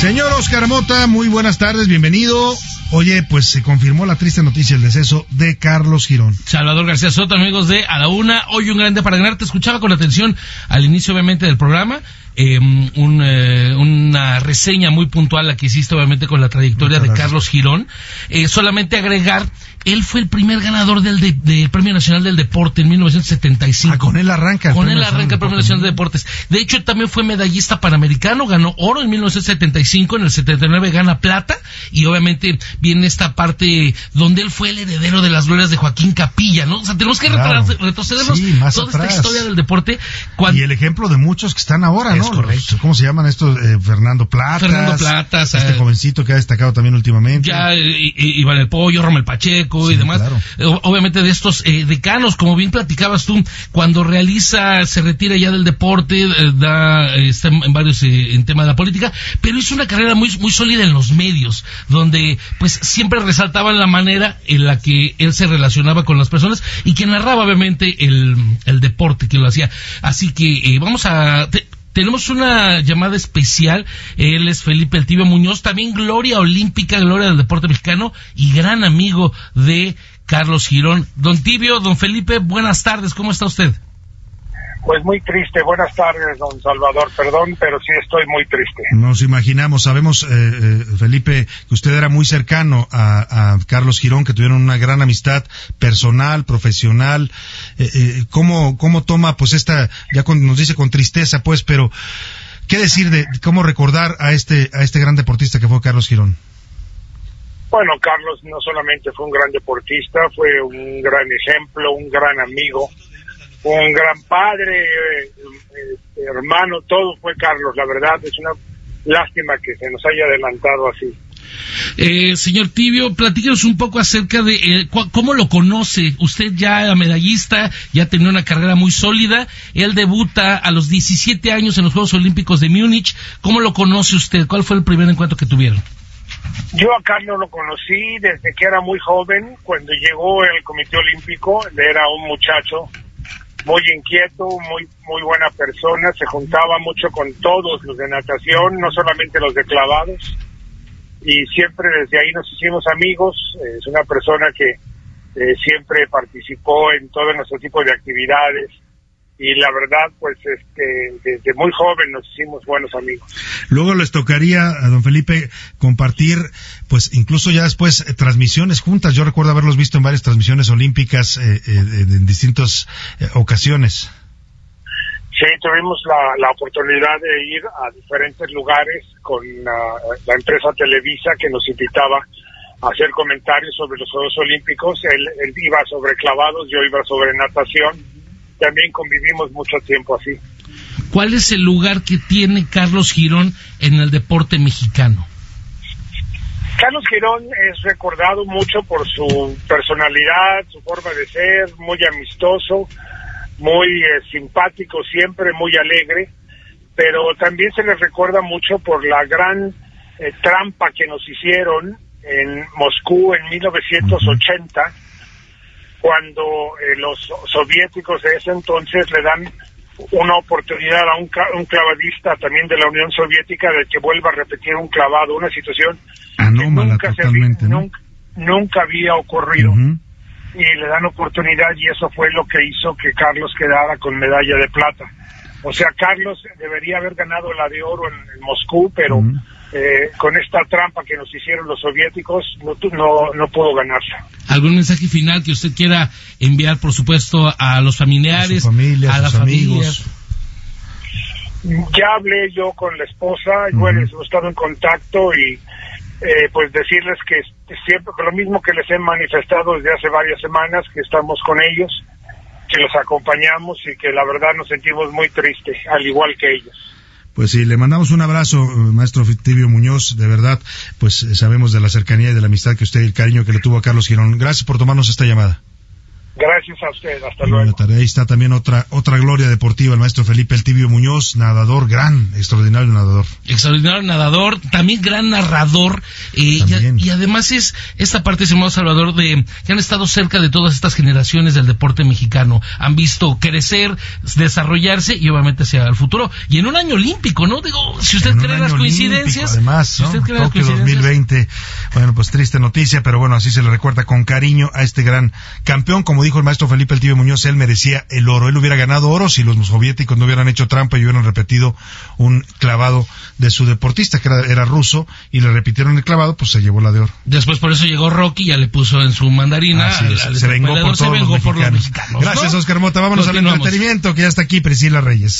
Señor Oscar Mota, muy buenas tardes, bienvenido. Oye, pues se confirmó la triste noticia, el deceso de Carlos Girón. Salvador García Soto, amigos de A la Una, hoy un grande para ganar. Te escuchaba con atención al inicio, obviamente, del programa. Em, eh, una reseña muy puntual la que hiciste, obviamente, con la trayectoria de Carlos Girón. Eh, solamente agregar él fue el primer ganador del, Premio Nacional del Deporte en 1975. Ah, con él arranca. Con él arranca el Premio Nacional de Deportes. De hecho, también fue medallista panamericano, ganó oro en 1975, en el 79 gana plata, y obviamente viene esta parte donde él fue el heredero de las glorias de Joaquín Capilla, ¿no? O sea, tenemos que retrocedernos toda esta historia del deporte. Y el ejemplo de muchos que están ahora, ¿no? correcto. ¿Cómo se llaman estos? Eh, Fernando Plata. Fernando Platas. Este eh, jovencito que ha destacado también últimamente. Ya, Iván el Pollo, Romel Pacheco y demás. Eh, obviamente de estos eh, decanos, como bien platicabas tú, cuando realiza, se retira ya del deporte, eh, da, está en varios en tema de la política, pero hizo una carrera muy, muy sólida en los medios, donde pues siempre resaltaban la manera en la que él se relacionaba con las personas y que narraba obviamente el, el deporte que lo hacía. Así que vamos a... Tenemos una llamada especial. Él es Felipe El Tibio Muñoz, también gloria olímpica, gloria del deporte mexicano y gran amigo de Carlos Girón. Don Tibio, don Felipe, buenas tardes. ¿Cómo está usted? Pues muy triste. Buenas tardes, don Salvador. Perdón, pero sí estoy muy triste. Nos imaginamos, sabemos, eh, eh, Felipe, que usted era muy cercano a, Carlos Girón, que tuvieron una gran amistad personal, profesional. Eh, ¿cómo, ¿Cómo toma, pues, esta, ya nos dice con tristeza, pues, pero, ¿qué decir de cómo recordar a este, a este gran deportista que fue Carlos Girón? Bueno, Carlos no solamente fue un gran deportista, fue un gran ejemplo, un gran amigo un gran padre, eh, hermano, todo fue Carlos. La verdad es una lástima que se nos haya adelantado así. Eh, señor Tibio, platíquenos un poco acerca de eh, cómo lo conoce. Usted ya era medallista, ya tenía una carrera muy sólida. Él debuta a los 17 años en los Juegos Olímpicos de Múnich. ¿Cómo lo conoce usted? ¿Cuál fue el primer encuentro que tuvieron? Yo a Carlos lo conocí desde que era muy joven, cuando llegó el Comité Olímpico. Era un muchacho muy inquieto, muy muy buena persona, se juntaba mucho con todos los de natación, no solamente los de clavados, y siempre desde ahí nos hicimos amigos, es una persona que eh, siempre participó en todo nuestro tipo de actividades, y la verdad, pues este, desde muy joven nos hicimos buenos amigos. Luego les tocaría a don Felipe compartir, pues incluso ya después, eh, transmisiones juntas. Yo recuerdo haberlos visto en varias transmisiones olímpicas eh, eh, en distintas ocasiones. Sí, tuvimos la, oportunidad de ir a diferentes lugares con la empresa Televisa que nos invitaba a hacer comentarios sobre los Juegos Olímpicos. Él, él iba sobre clavados, yo iba sobre natación también convivimos mucho tiempo así. ¿Cuál es el lugar que tiene Carlos Girón en el deporte mexicano? Carlos Girón es recordado mucho por su personalidad, su forma de ser, muy amistoso, muy eh, simpático siempre, muy alegre, pero también se le recuerda mucho por la gran eh, trampa que nos hicieron en Moscú en 1980 cuando eh, los soviéticos de ese entonces le dan una oportunidad a un, clavadista también de la Unión Soviética de que vuelva a repetir un clavado, una situación que nunca, se, nunca, había ocurrido. Y le dan oportunidad y eso fue lo que hizo que Carlos quedara con medalla de plata. O sea, Carlos debería haber ganado la de oro en, Moscú, pero eh, con esta trampa que nos hicieron los soviéticos, no, no, no pudo ganarse. ¿Algún mensaje final que usted quiera enviar, por supuesto, a los familiares, a, las amigos? Ya hablé yo con la esposa, bueno, hemos estado en contacto y eh, pues decirles que siempre lo mismo que les he manifestado desde hace varias semanas, que estamos con ellos, que los acompañamos y que la verdad nos sentimos muy tristes, al igual que ellos. Pues sí, le mandamos un abrazo, eh, maestro Fictivio Muñoz, de verdad, pues eh, sabemos de la cercanía y de la amistad que usted y el cariño que le tuvo a Carlos Girón. Gracias por tomarnos esta llamada. Gracias a usted, hasta luego. Ahí está también otra otra gloria deportiva, el maestro Felipe El Tibio Muñoz, nadador, gran, extraordinario nadador. Extraordinario nadador, también gran narrador, eh, y, además es esta parte, estimado Salvador, de que han estado cerca de todas estas generaciones del deporte mexicano, han visto crecer, desarrollarse y obviamente hacia el futuro. Y en un año olímpico, ¿no? Digo, si usted cree las coincidencias. además, si usted cree las coincidencias. 2020, bueno, pues triste noticia, pero bueno, así se le recuerda con cariño a este gran campeón, como dijo el maestro Felipe El Tibio Muñoz, él merecía el oro. Él hubiera ganado oro si los soviéticos no hubieran hecho trampa y hubieran repetido un clavado de su deportista, que era, ruso, y le repitieron el clavado, pues se llevó la de oro. Después por eso llegó Rocky, ya le puso en su mandarina. se vengó por todos los mexicanos. Gracias, Oscar Mota. Vámonos al entretenimiento, que ya está aquí Priscila Reyes.